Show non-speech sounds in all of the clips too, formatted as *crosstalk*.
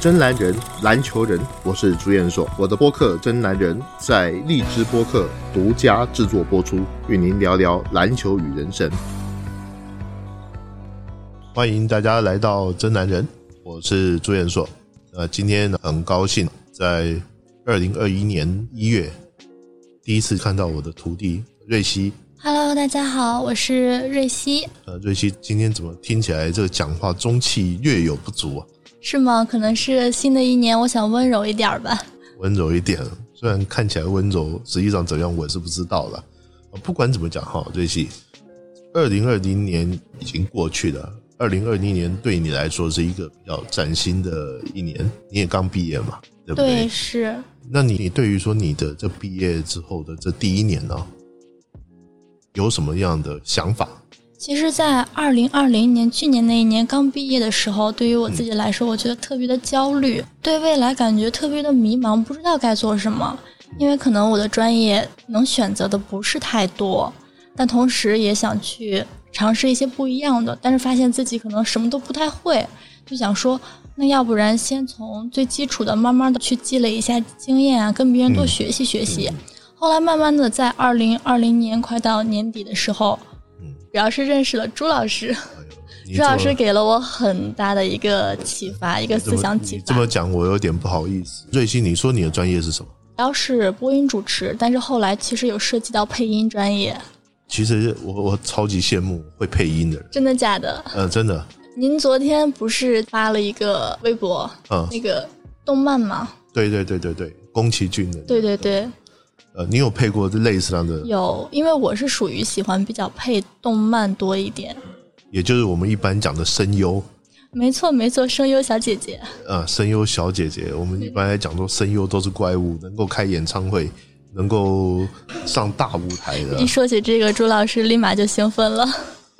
真男人，篮球人，我是朱彦硕。我的播客《真男人》在荔枝播客独家制作播出，与您聊聊篮球与人生。欢迎大家来到《真男人》，我是朱彦硕。呃，今天很高兴在二零二一年一月第一次看到我的徒弟瑞希。Hello，大家好，我是瑞希，呃，瑞希今天怎么听起来这个讲话中气略有不足啊？是吗？可能是新的一年，我想温柔一点吧。温柔一点，虽然看起来温柔，实际上怎样我是不知道了。呃不管怎么讲哈，瑞希，二零二零年已经过去了，二零二零年对你来说是一个比较崭新的一年，你也刚毕业嘛，对不对？对，是那你你对于说你的这毕业之后的这第一年呢，有什么样的想法？其实，在二零二零年去年那一年刚毕业的时候，对于我自己来说，我觉得特别的焦虑，对未来感觉特别的迷茫，不知道该做什么。因为可能我的专业能选择的不是太多，但同时也想去尝试一些不一样的，但是发现自己可能什么都不太会，就想说，那要不然先从最基础的，慢慢的去积累一下经验啊，跟别人多嗯学习学习。后来慢慢的，在二零二零年快到年底的时候，嗯主要是认识了朱老师，朱老师给了我很大的一个启发，一个思想启发这。么讲，我有点不好意思。瑞希，你说你的专业是什么？主要是播音主持，但是后来其实有涉及到配音专业，其实我我超级羡慕会配音的人，真的假的？呃，真的，您昨天不是发了一个微博，嗯，那个动漫吗？对对对对对，宫崎骏的，对对对，呃，你有配过类似这样的，有，因为我是属于喜欢比较配动漫多一点。也就是我们一般讲的声优，没错没错，声优小姐姐，啊，声优小姐姐，我们一般来讲说声优都是怪物，能够开演唱会，能够上大舞台的一，说起这个，朱老师立马就兴奋了。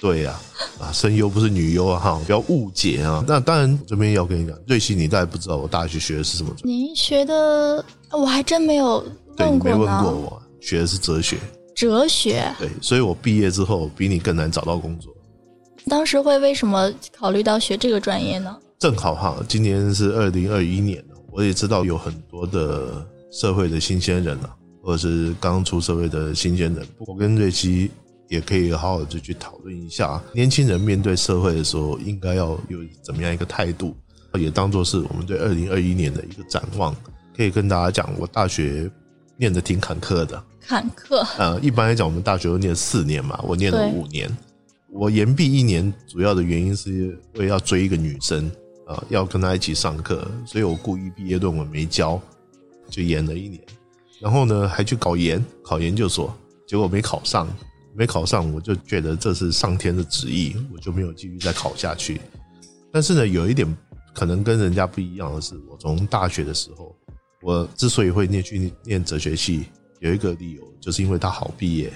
对呀、啊，声优不是女优啊，哈，不要误解啊。那当然，这边要跟你讲，瑞希，你大概不知道我大学学的是什么您学的，我还真没有对你没问过我，学的是哲学，哲学，对，所以我毕业之后比你更难找到工作。当时会为什么考虑到学这个专业呢？正好哈，今年是二零二一年了，我也知道有很多的社会的新鲜人啊，或者是刚出社会的新鲜人，我跟瑞希也可以好好的去讨论一下，年轻人面对社会的时候应该要有怎么样一个态度，也当做是我们对二零二一年的一个展望。可以跟大家讲，我大学念的挺坎坷的，坎坷，呃，一般来讲，我们大学都念四年嘛，我念了五年。我延毕一年，主要的原因是为要追一个女生，啊、要跟她一起上课，所以我故意毕业论文没交，就延了一年。然后呢，还去搞研，考研究所，结果没考上，没考上，我就觉得这是上天的旨意，我就没有继续再考下去。但是呢，有一点可能跟人家不一样的是，我从大学的时候，我之所以会念去念哲学系，有一个理由，就是因为他好毕业。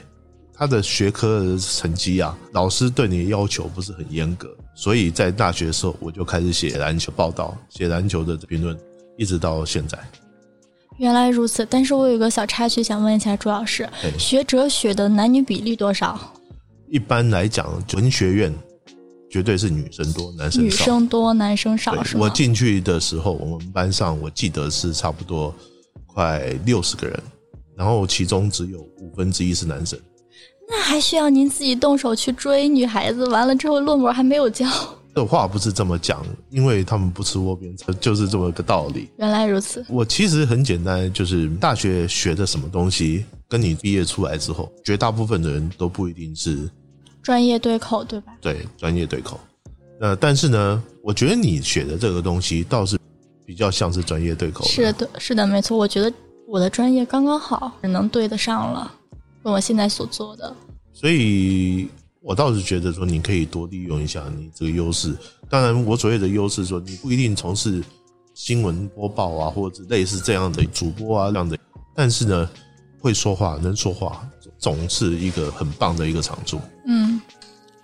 他的学科的成绩啊，老师对你的要求不是很严格，所以在大学的时候我就开始写篮球报道，写篮球的评论，一直到现在。原来如此。但是我有个小插曲想问一下朱老师，哎学哲学的男女比例多少？一般来讲，文学院绝对是女生多，男生女少。生多，男生少对吗？我进去的时候，我们班上我记得是差不多快六十个人，然后其中只有五分之一是男生。那还需要您自己动手去追女孩子，完了之后论文还没有交。这话不是这么讲，因为他们不吃窝边草，就是这么个道理。原来如此，我其实很简单，就是大学学的什么东西，跟你毕业出来之后，绝大部分的人都不一定是专业对口对吧？对专业对口。呃，但是呢，我觉得你学的这个东西倒是比较像是专业对口。是的，是的，没错。我觉得我的专业刚刚好，能对得上了，跟我现在所做的。所以我倒是觉得说，你可以多利用一下你这个优势。当然，我所谓的优势说，你不一定从事新闻播报啊，或者类似这样的主播啊这样的，但是呢，会说话、能说话，总是一个很棒的一个长处。嗯，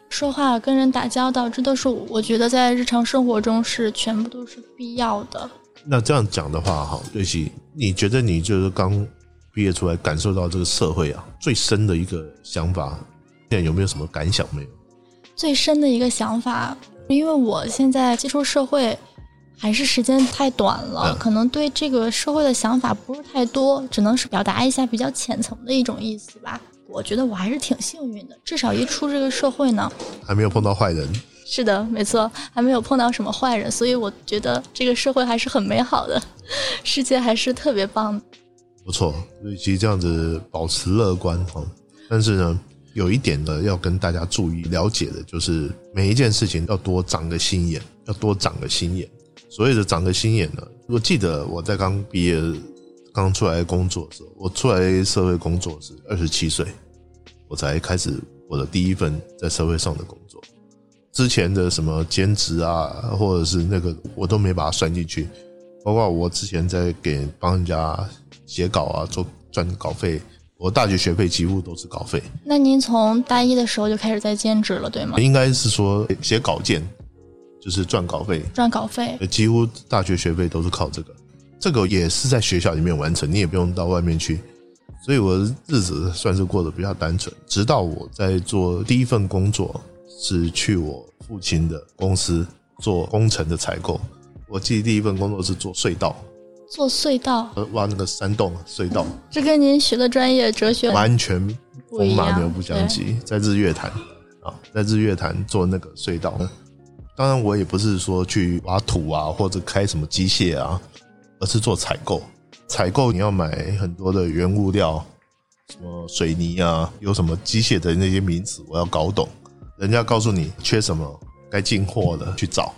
说话跟人打交道，这都是我觉得在日常生活中是全部都是必要的。那这样讲的话，哈，瑞希，你觉得你就是刚毕业出来，感受到这个社会啊最深的一个想法，现在有没有什么感想没有？最深的一个想法，因为我现在接触社会还是时间太短了，嗯可能对这个社会的想法不是太多，只能是表达一下比较浅层的一种意思吧。我觉得我还是挺幸运的，至少一出这个社会呢，*laughs* 还没有碰到坏人。是的，没错，还没有碰到什么坏人，所以我觉得这个社会还是很美好的，世界还是特别棒的。不错，所以其实这样子保持乐观哈。但是呢，有一点呢要跟大家注意了解的，就是每一件事情要多长个心眼，要多长个心眼。所谓的长个心眼呢，我记得我在刚毕业、刚出来工作的时候，我出来社会工作是二十七岁，我才开始我的第一份在社会上的工作。之前的什么兼职啊，或者是那个，我都没把它算进去。包括我之前在给帮人家写稿啊，做赚稿费，我大学学费几乎都是稿费。那您从大一的时候就开始在兼职了，对吗？应该是说写稿件就是赚稿费，赚稿费，呃几乎大学学费都是靠这个。这个也是在学校里面完成，你也不用到外面去，所以我的日子算是过得比较单纯。直到我在做第一份工作，是去我父亲的公司做工程的采购。我记得第一份工作是做隧道，做隧道，呃挖那个山洞隧道，*laughs* 这跟您学的专业哲学完全风马牛不相及。在日月潭啊，在日月潭做那个隧道，当然我也不是说去挖土啊，或者开什么机械啊，而是做采购。采购你要买很多的原物料，什么水泥啊，有什么机械的那些名词，我要搞懂。人家告诉你缺什么，该进货的去找，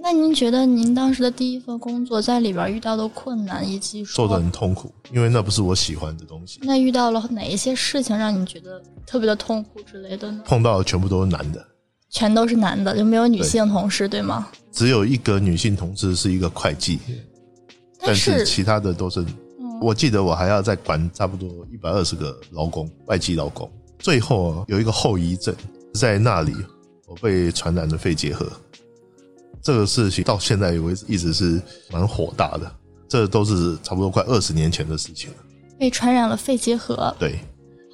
那您觉得您当时的第一份工作在里边遇到的困难，以及说做的很痛苦，因为那不是我喜欢的东西。那遇到了哪一些事情让你觉得特别的痛苦之类的呢？碰到的全部都是男的，全都是男的，就没有女性同事，对吗？只有一个女性同事是一个会计，但但是是其他的都是。我记得我还要再管差不多一百二十个劳工，外籍劳工。最后啊有一个后遗症，在那里我被传染了肺结核。这个事情到现在为止一直是蛮火大的，这都是差不多快二十年前的事情了。被传染了肺结核，对，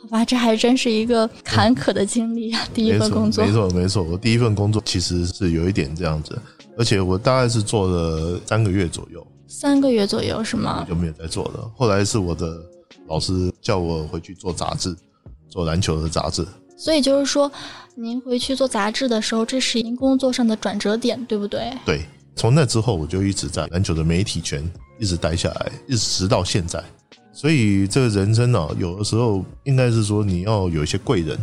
好吧，这还真是一个坎坷的经历啊！第一，份工作没，错，没错。我第一份工作其实是有一点这样子，而且我大概是做了三个月左右，三个月左右是吗？就没有再做了。后来是我的老师叫我回去做杂志，做篮球的杂志。所以就是说，您回去做杂志的时候，这是您工作上的转折点，对不对？对，从那之后我就一直在篮球的媒体圈一直待下来，一直直到现在。所以这个人生呢、有的时候应该是说你要有一些贵人，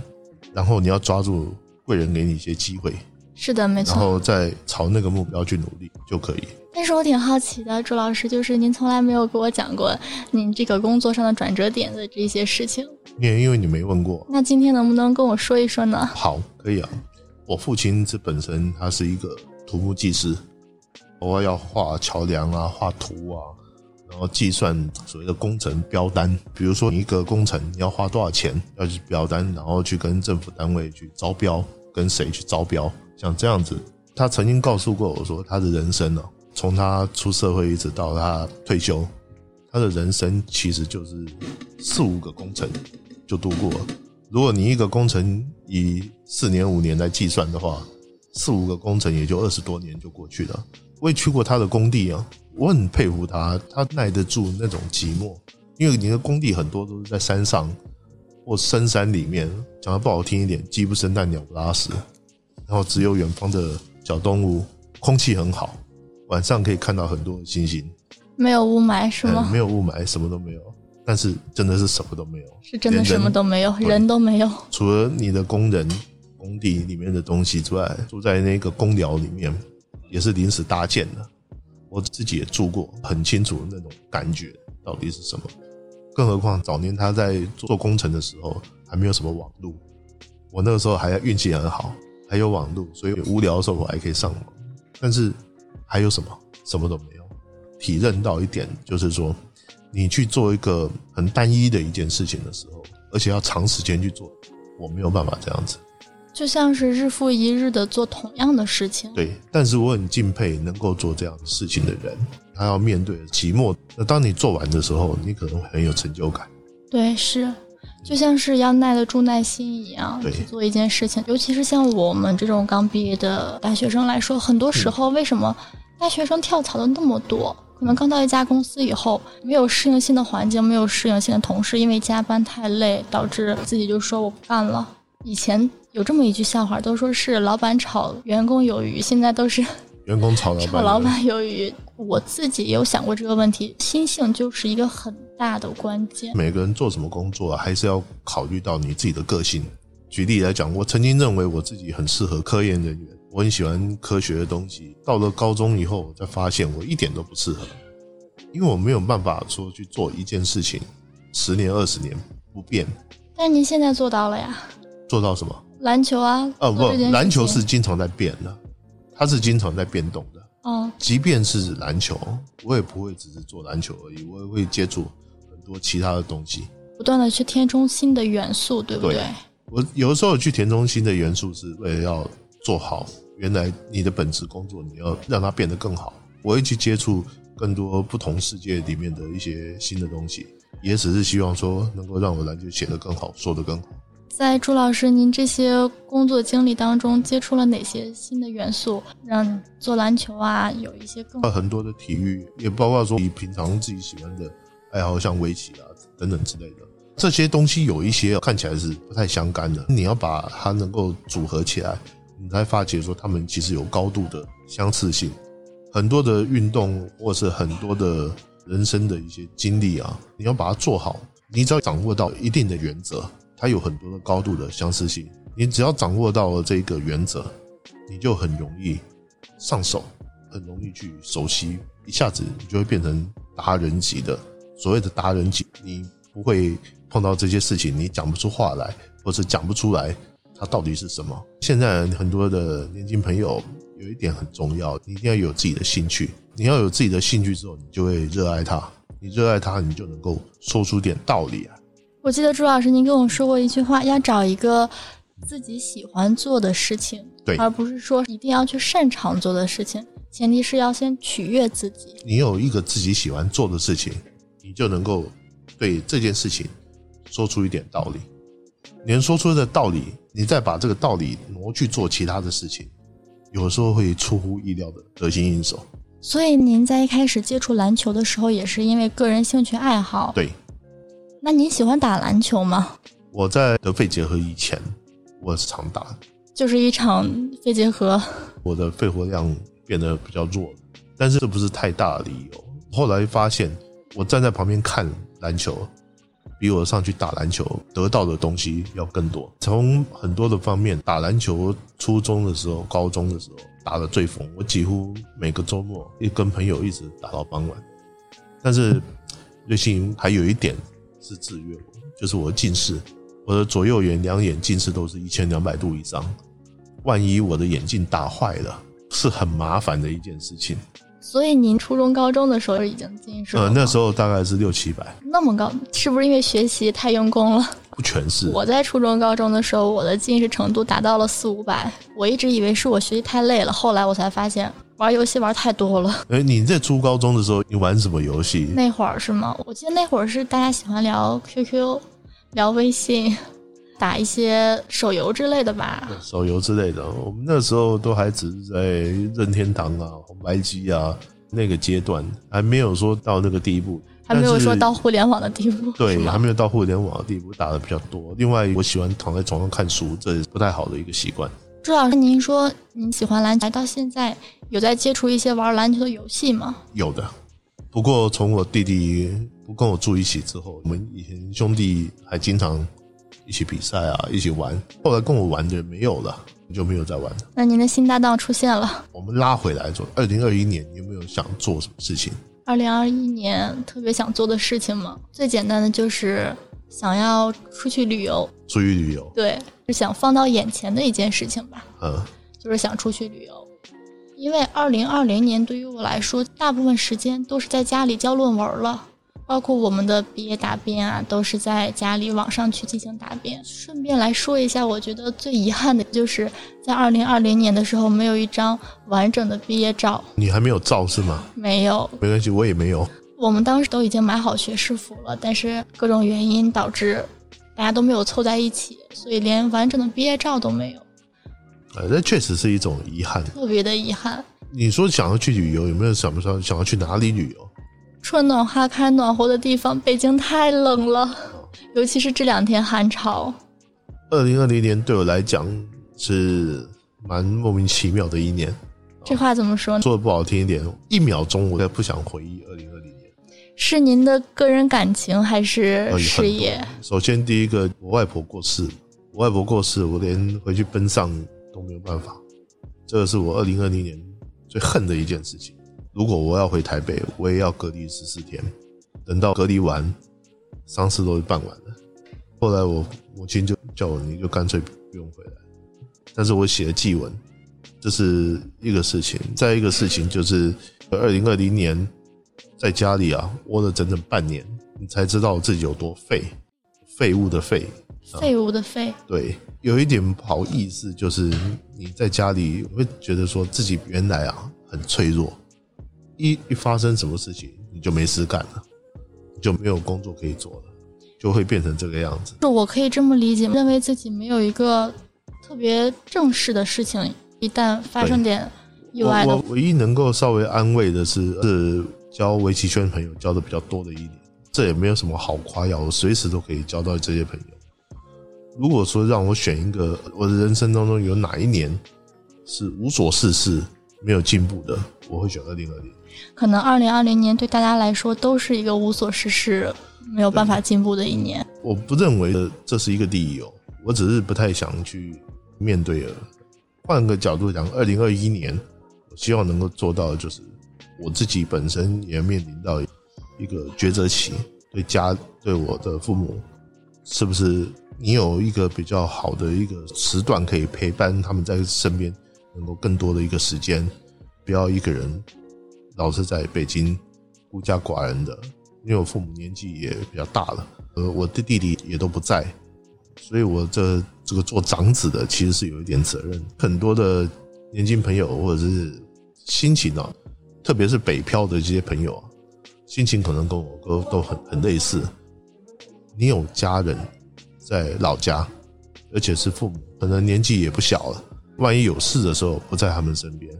然后你要抓住贵人给你一些机会，是的，没错然。后再朝那个目标去努力就可以。但是我挺好奇的，朱老师，就是您从来没有跟我讲过您这个工作上的转折点的这些事情。因为因为你没问过，那今天能不能跟我说一说呢？好，可以啊。我父亲这本身他是一个土木技师，偶尔要画桥梁啊，画图啊，然后计算所谓的工程标单。比如说你一个工程要花多少钱，要去标单，然后去跟政府单位去招标，跟谁去招标，像这样子。他曾经告诉过我说，他的人生呢、从他出社会一直到他退休，他的人生其实就是四五个工程就度过了。如果你一个工程以四年五年来计算的话，四五个工程也就二十多年就过去了。我也去过他的工地啊，我很佩服他，他耐得住那种寂寞，因为你的工地很多都是在山上或深山里面，讲的不好听一点，鸡不生蛋，鸟不拉屎，然后只有远方的小动物，空气很好，晚上可以看到很多的星星，没有雾霾是吗？嗯没有雾霾，什么都没有，但是真的是什么都没有，是真的什么都没有，人都没有。除了你的工人、工地里面的东西之外，住在那个公寮里面也是临时搭建的。我自己也住过，很清楚那种感觉到底是什么。更何况早年他在做工程的时候还没有什么网络，我那个时候还运气很好，还有网络，所以无聊的时候我还可以上网。但是还有什么？什么都没有。体认到一点，就是说，你去做一个很单一的一件事情的时候，而且要长时间去做，我没有办法这样子。就像是日复一日的做同样的事情。对，但是我很敬佩能够做这样的事情的人，他要面对寂寞。那当你做完的时候，你可能会很有成就感。对，是，就像是要耐得住耐心一样做一件事情。尤其是像我们这种刚毕业的大学生来说，很多时候为什么大学生跳槽的那么多，可能刚到一家公司以后，没有适应新的环境，没有适应新的同事，因为加班太累，导致自己就说我不干了。以前有这么一句笑话，都说是老板炒员工鱿鱼，现在都是 *laughs* 员工炒老板，炒老板有余。我自己也有想过这个问题，心性就是一个很大的关键。每个人做什么工作，还是要考虑到你自己的个性。举例来讲，我曾经认为我自己很适合科研人员，我很喜欢科学的东西。到了高中以后，我才发现我一点都不适合，因为我没有办法说去做一件事情十年、二十年不变。但您现在做到了呀？做到什么？篮球啊？哦不，篮球是经常在变的，它是经常在变动的。哦，即便是篮球，我也不会只是做篮球而已，我也会接触很多其他的东西，不断的去填充新的元素，对不对？我有的时候去填充新的元素，是为了要做好原来你的本职工作，你要让它变得更好。我会去接触更多不同世界里面的一些新的东西，也只是希望说能够让我篮球写得更好，说得更好。在朱老师您这些工作经历当中，接触了哪些新的元素，让做篮球啊有一些更很多的体育，也包括说你平常自己喜欢的爱好，像围棋啊等等之类的这些东西，有一些看起来是不太相干的。你要把它能够组合起来，你才发觉说他们其实有高度的相似性。很多的运动或是很多的人生的一些经历啊，你要把它做好，你只要掌握到一定的原则。它有很多的高度的相似性，你只要掌握到了这个原则，你就很容易上手，很容易去熟悉，一下子你就会变成达人级的。所谓的达人级，你不会碰到这些事情，你讲不出话来，或者讲不出来它到底是什么。现在很多的年轻朋友有一点很重要，你一定要有自己的兴趣。你要有自己的兴趣之后，你就会热爱它。你热爱它，你就能够说出点道理来。我记得朱老师，您跟我说过一句话，要找一个自己喜欢做的事情，对，而不是说一定要去擅长做的事情。前提是要先取悦自己。你有一个自己喜欢做的事情，你就能够对这件事情说出一点道理。你能说出的道理，你再把这个道理挪去做其他的事情，有时候会出乎意料的得心应手。所以您在一开始接触篮球的时候，也是因为个人兴趣爱好。对。那您喜欢打篮球吗？我在得肺结核以前，我是常打，就是一场肺结核，我的肺活量变得比较弱，但是这不是太大的理由。后来发现，我站在旁边看篮球，比我上去打篮球得到的东西要更多。从很多的方面，打篮球，初中的时候、高中的时候打的最疯，我几乎每个周末一跟朋友一直打到傍晚。但是，瑞幸还有一点。是制约我，就是我的近视，我的左右眼两眼近视都是一千两百度以上，万一我的眼镜打坏了，是很麻烦的一件事情。所以您初中、高中的时候已经近视了？呃，那时候大概是六七百，那么高，是不是因为学习太用功了？不全是。我在初中、高中的时候，我的近视程度达到了四五百，我一直以为是我学习太累了，后来我才发现。玩游戏玩太多了。*laughs* 哎，你在初高中的时候，你玩什么游戏？那会儿是吗？我记得那会儿是大家喜欢聊 QQ，聊微信，打一些手游之类的吧。手游之类的，我们那时候都还只是在任天堂啊、红白机啊那个阶段，还没有说到那个地步，还没有说到互联网的地步。对，还没有到互联网的地步，打的比较多。另外，我喜欢躺在床上看书，这也是不太好的一个习惯。朱老师，您说您喜欢篮球，到现在有在接触一些玩篮球的游戏吗？有的，不过从我弟弟不跟我住一起之后，我们以前兄弟还经常一起比赛啊，一起玩。后来跟我玩的没有了，就没有再玩了。那您的新搭档出现了，我们拉回来说，二零二一年有没有想做什么事情？二零二一年特别想做的事情吗？最简单的就是想要出去旅游。出去旅游？对。是想放到眼前的一件事情吧，嗯，就是想出去旅游，因为二零二零年对于我来说，大部分时间都是在家里交论文了，包括我们的毕业答辩啊，都是在家里网上去进行答辩。顺便来说一下，我觉得最遗憾的就是在二零二零年的时候，没有一张完整的毕业照。你还没有照是吗？没有，没关系，我也没有。我们当时都已经买好学士服了，但是各种原因导致。大家都没有凑在一起，所以连完整的毕业照都没有。呃，那确实是一种遗憾，特别的遗憾。你说想要去旅游，有没有想不想想要去哪里旅游？春暖花开、暖和的地方，北京太冷了，尤其是这两天寒潮。二零二零年对我来讲是蛮莫名其妙的一年。这话怎么说呢？说的不好听一点，一秒钟我也不想回忆二零二零年。是您的个人感情还是呃事业？首先第一个，我外婆过世，我外婆过世，我连回去奔丧都没有办法，这个是我二零二零年最恨的一件事情。如果我要回台北，我也要隔离十四天，等到隔离完，丧事都办完了。后来我母亲就叫我，你就干脆不用回来。但是我写了祭文，这是一个事情。再一个事情就是，二零二零年在家里啊窝了整整半年，你才知道自己有多废，废物的废。废物的废，对，有一点不好意思，就是你在家里会觉得说自己原来啊很脆弱，一一发生什么事情你就没事干了，你就没有工作可以做了，就会变成这个样子。是我可以这么理解，认为自己没有一个特别正式的事情，一旦发生点意外我唯一能够稍微安慰的是，是交围棋圈朋友交的比较多的一年，这也没有什么好夸耀，我随时都可以交到这些朋友。如果说让我选一个，我的人生当中有哪一年是无所事事、没有进步的，我会选二零二零。可能二零二零年对大家来说都是一个无所事事、没有办法进步的一年。我不认为这是一个理由，我只是不太想去面对而已。换个角度讲，二零二一年，我希望能够做到的就是我自己本身也面临到一个抉择期，对家对我的父母，是不是你有一个比较好的一个时段可以陪伴他们在身边，能够更多的一个时间，不要一个人老是在北京孤家寡人的，因为我父母年纪也比较大了，呃，我的弟弟也都不在，所以我这这个做长子的其实是有一点责任。很多的年轻朋友或者是心情啊，特别是北漂的这些朋友啊，心情可能跟我哥都很很类似。你有家人在老家，而且是父母，可能年纪也不小了，万一有事的时候不在他们身边，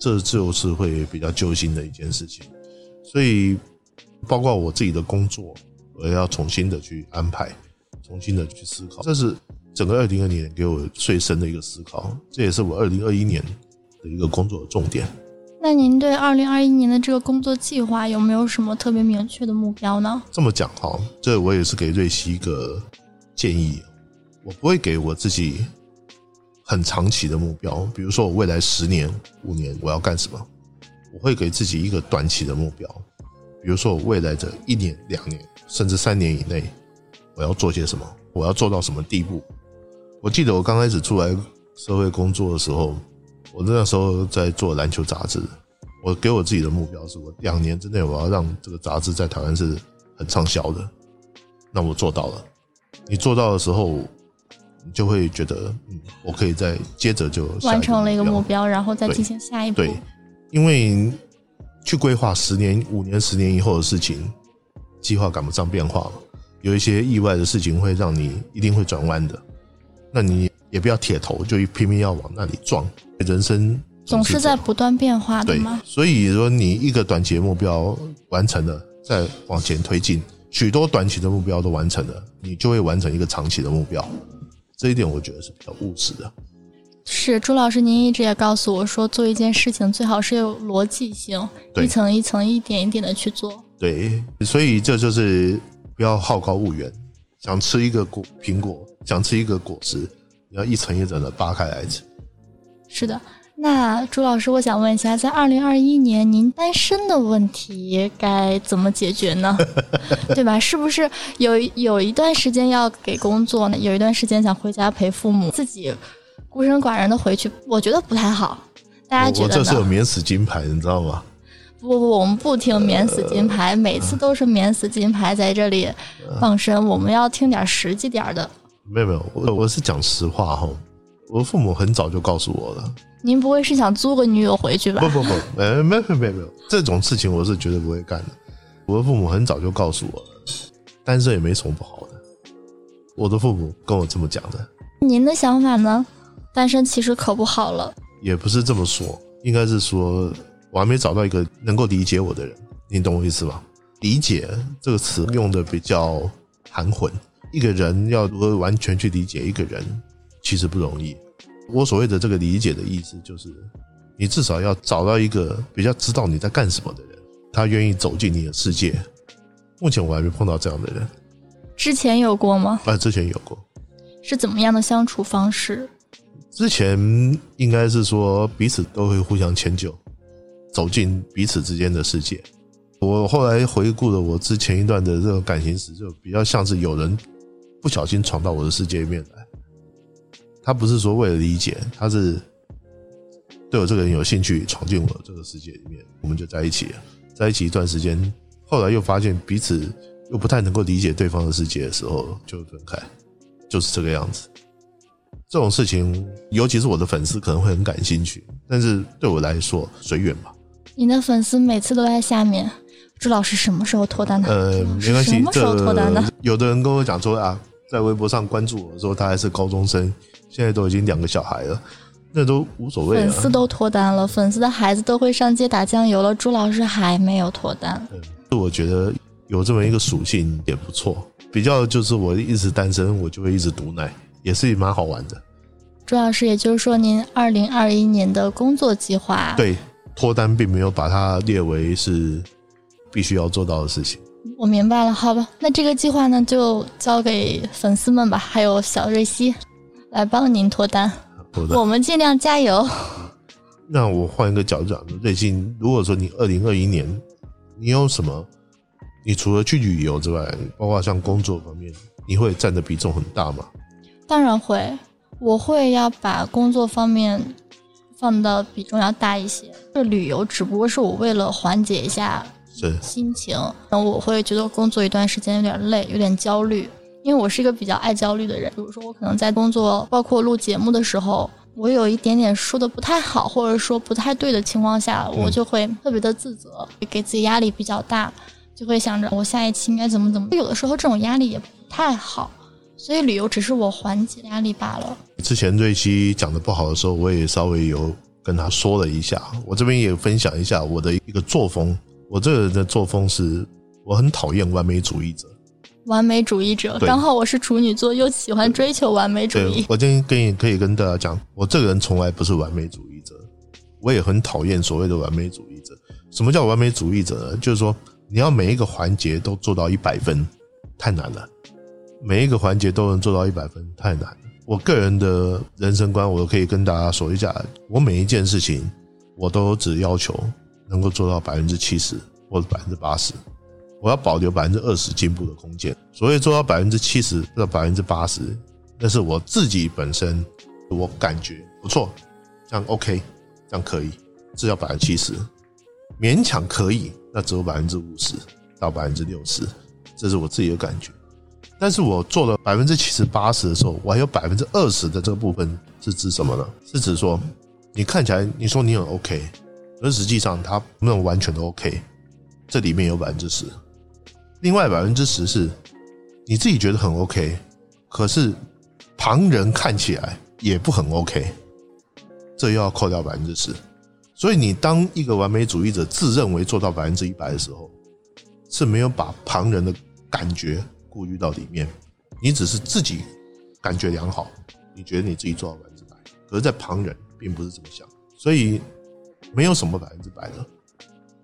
这就是会比较揪心的一件事情。所以，包括我自己的工作，我也要重新的去安排，重新的去思考。这是整个二零二零年给我最深的一个思考，这也是我二零二一年的一个工作的重点。那您对二零二一年的这个工作计划有没有什么特别明确的目标呢？这么讲哈，这我也是给瑞希一个建议，我不会给我自己很长期的目标，比如说我未来十年、五年我要干什么，我会给自己一个短期的目标，比如说我未来的一年、两年，甚至三年以内，我要做些什么，我要做到什么地步。我记得我刚开始出来社会工作的时候，我那时候在做篮球杂志，我给我自己的目标是我两年之内我要让这个杂志在台湾是很畅销的。那我做到了，你做到的时候，你就会觉得，嗯，我可以再接着就完成了一个目目标，然后再进行下一步。对，因为去规划十年、五年、十年以后的事情，计划赶不上变化嘛。有一些意外的事情会让你一定会转弯的，那你也不要铁头，就拼命要往那里撞。人生总是在不断变化的对嘛，。所以说你一个短期的目标完成了，再往前推进，许多短期的目标都完成了，你就会完成一个长期的目标。这一点我觉得是比较务实的。是朱老师，您一直也告诉我说，做一件事情最好是有逻辑性，一层一层、一点一点的去做。对，所以这就是不要好高骛远，想吃一个果苹果，想吃一个果实，你要一层一层的扒开来吃。是的，那朱老师，我想问一下，在二零二一年，您单身的问题该怎么解决呢？*laughs* 对吧？是不是有有一段时间要给工作呢？有一段时间想回家陪父母，自己孤身寡人的回去，我觉得不太好。大家觉得我这是有？免死金牌，你知道吗？不不不，我们不听免死金牌，每次都是免死金牌在这里放生，我们要听点实际点儿的。没有没有，我我是讲实话哈。我父母很早就告诉我了，您不会是想租个女友回去吧不？不不，*laughs* 呃，没有没有没有，这种事情我是绝对不会干的。我的父母很早就告诉我了，单身也没什么不好的。我的父母跟我这么讲的，您的想法呢？单身其实可不好了。也不是这么说。应该是说我还没找到一个能够理解我的人，你懂我意思吧？理解这个词用的比较含混，一个人要如何完全去理解一个人，其实不容易。我所谓的这个理解的意思，就是你至少要找到一个比较知道你在干什么的人，他愿意走进你的世界。目前我还没碰到这样的人。之前有过吗？啊，之前有过。是怎么样的相处方式？之前应该是说彼此都会互相迁就，走进彼此之间的世界。我后来回顾了我之前一段的这种感情史，就比较像是有人不小心闯到我的世界里面来。他不是说为了理解，他是对我这个人有兴趣，闯进我这个世界里面，我们就在一起了。在一起一段时间，后来又发现彼此又不太能够理解对方的世界的时候，就分开，就是这个样子。这种事情，尤其是我的粉丝可能会很感兴趣，但是对我来说随缘吧。你的粉丝每次都在下面，朱老师什么时候脱单的？呃，没关系，什么时候脱单的？有的人跟我讲说啊，在微博上关注我的时候，他还是高中生。现在都已经两个小孩了，那都无所谓。粉丝都脱单了，粉丝的孩子都会上街打酱油了，朱老师还没有脱单。嗯，我觉得有这么一个属性也不错。比较就是我一直单身，我就会一直毒奶，也是蛮好玩的。朱老师，也就是说，您二零二一年的工作计划？对，脱单并没有把它列为是必须要做到的事情。我明白了，好吧，那这个计划呢，就交给粉丝们吧，还有小瑞希。来帮您脱单，我们尽量加油。那我换一个角度讲，最近如果说你二零二一年，你有什么？你除了去旅游之外，包括像工作方面，你会占的比重很大吗？当然会，我会要把工作方面放的比重要大一些。这旅游只不过是我为了缓解一下心情，然后我会觉得工作一段时间有点累，有点焦虑。因为我是一个比较爱焦虑的人，比如说我可能在工作，包括录节目的时候，我有一点点说的不太好，或者说不太对的情况下，我就会特别的自责，给自己压力比较大，就会想着我下一期应该怎么怎么。有的时候这种压力也不太好，所以旅游只是我缓解压力罢了。之前瑞希讲的不好的时候，我也稍微有跟他说了一下，我这边也分享一下我的一个作风。我这个人的作风是，我很讨厌完美主义者。完美主义者，刚好我是处女座，又喜欢追求完美主义。我今天跟你可以跟大家讲，我这个人从来不是完美主义者，我也很讨厌所谓的完美主义者。什么叫完美主义者呢？就是说你要每一个环节都做到一百分，太难了。每一个环节都能做到一百分，太难了。我个人的人生观，我可以跟大家说一下，我每一件事情，我都只要求能够做到百分之七十或者百分之八十。我要保留百分之二十进步的空间，所以做到百分之七十到百分之八十，那是我自己本身我感觉不错，这样 OK，这样可以，至少百分之七十，勉强可以，那只有百分之五十到百分之六十，这是我自己的感觉。但是我做了百分之七十八十的时候，我还有百分之二十的这个部分是指什么呢？是指说你看起来你说你很 OK，而实际上它没有完全的 OK，这里面有百分之十。另外百分之十是，你自己觉得很 OK，可是旁人看起来也不很 OK，这又要扣掉百分之十。所以你当一个完美主义者自认为做到百分之一百的时候，是没有把旁人的感觉顾虑到里面，你只是自己感觉良好，你觉得你自己做到百分之百，可是在旁人并不是这么想，所以没有什么百分之百的。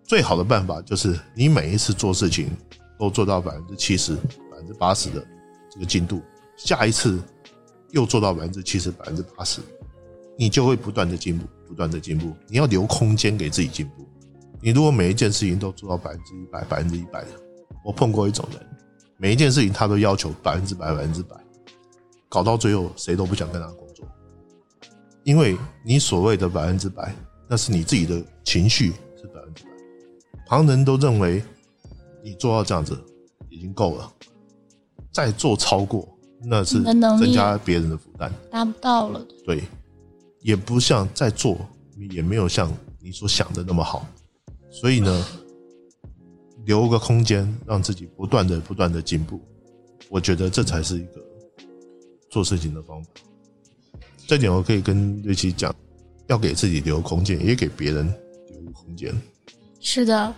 最好的办法就是你每一次做事情。都做到百分之七十、百分之八十的这个进度，下一次又做到百分之七十、百分之八十，你就会不断的进步，不断的进步。你要留空间给自己进步。你如果每一件事情都做到百分之一百、百分之一百的，我碰过一种人，每一件事情他都要求百分之百、百分之百，搞到最后谁都不想跟他工作，因为你所谓的百分之百，那是你自己的情绪是百分之百，旁人都认为。你做到这样子已经够了，再做超过那是增加别人的负担，达不到了。对，也不像再做，也没有像你所想的那么好。所以呢，留个空间，让自己不断的、不断的进步，我觉得这才是一个做事情的方法。这点我可以跟瑞奇讲，要给自己留空间，也给别人留空间。是的，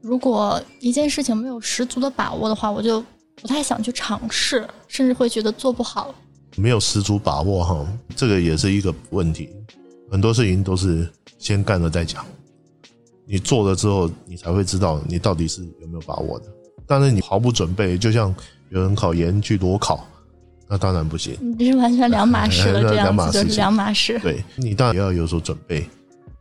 如果一件事情没有十足的把握的话，我就不太想去尝试，甚至会觉得做不好。没有十足把握哈，这个也是一个问题。很多事情都是先干了再讲，你做了之后，你才会知道你到底是有没有把握的。但是你毫不准备，就像有人考研去裸考，那当然不行。你这是完全两码事了，*laughs* 这样子就是两码事。对你当然也要有所准备。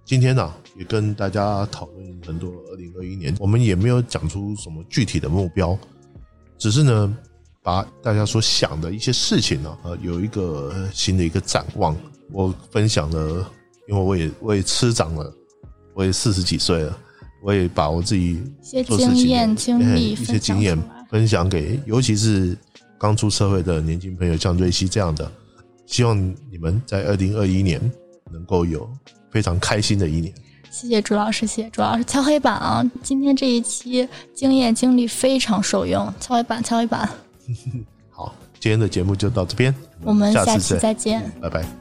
今天呢，也跟大家讨论很多。二零二一年，我们也没有讲出什么具体的目标，只是呢，把大家所想的一些事情呢，呃，有一个新的一个展望。我分享了，因为我也我也吃长了，我也四十几岁了，我也把我自己一些经验经历一些经验分享给，尤其是刚出社会的年轻朋友，像瑞希这样的，希望你们在二零二一年能够有。非常开心的一年，谢谢朱老师，谢谢朱老师敲黑板啊！今天这一期经验经历非常受用，敲黑板，敲黑板。*laughs* 好，今天的节目就到这边，我们下期再见，拜拜。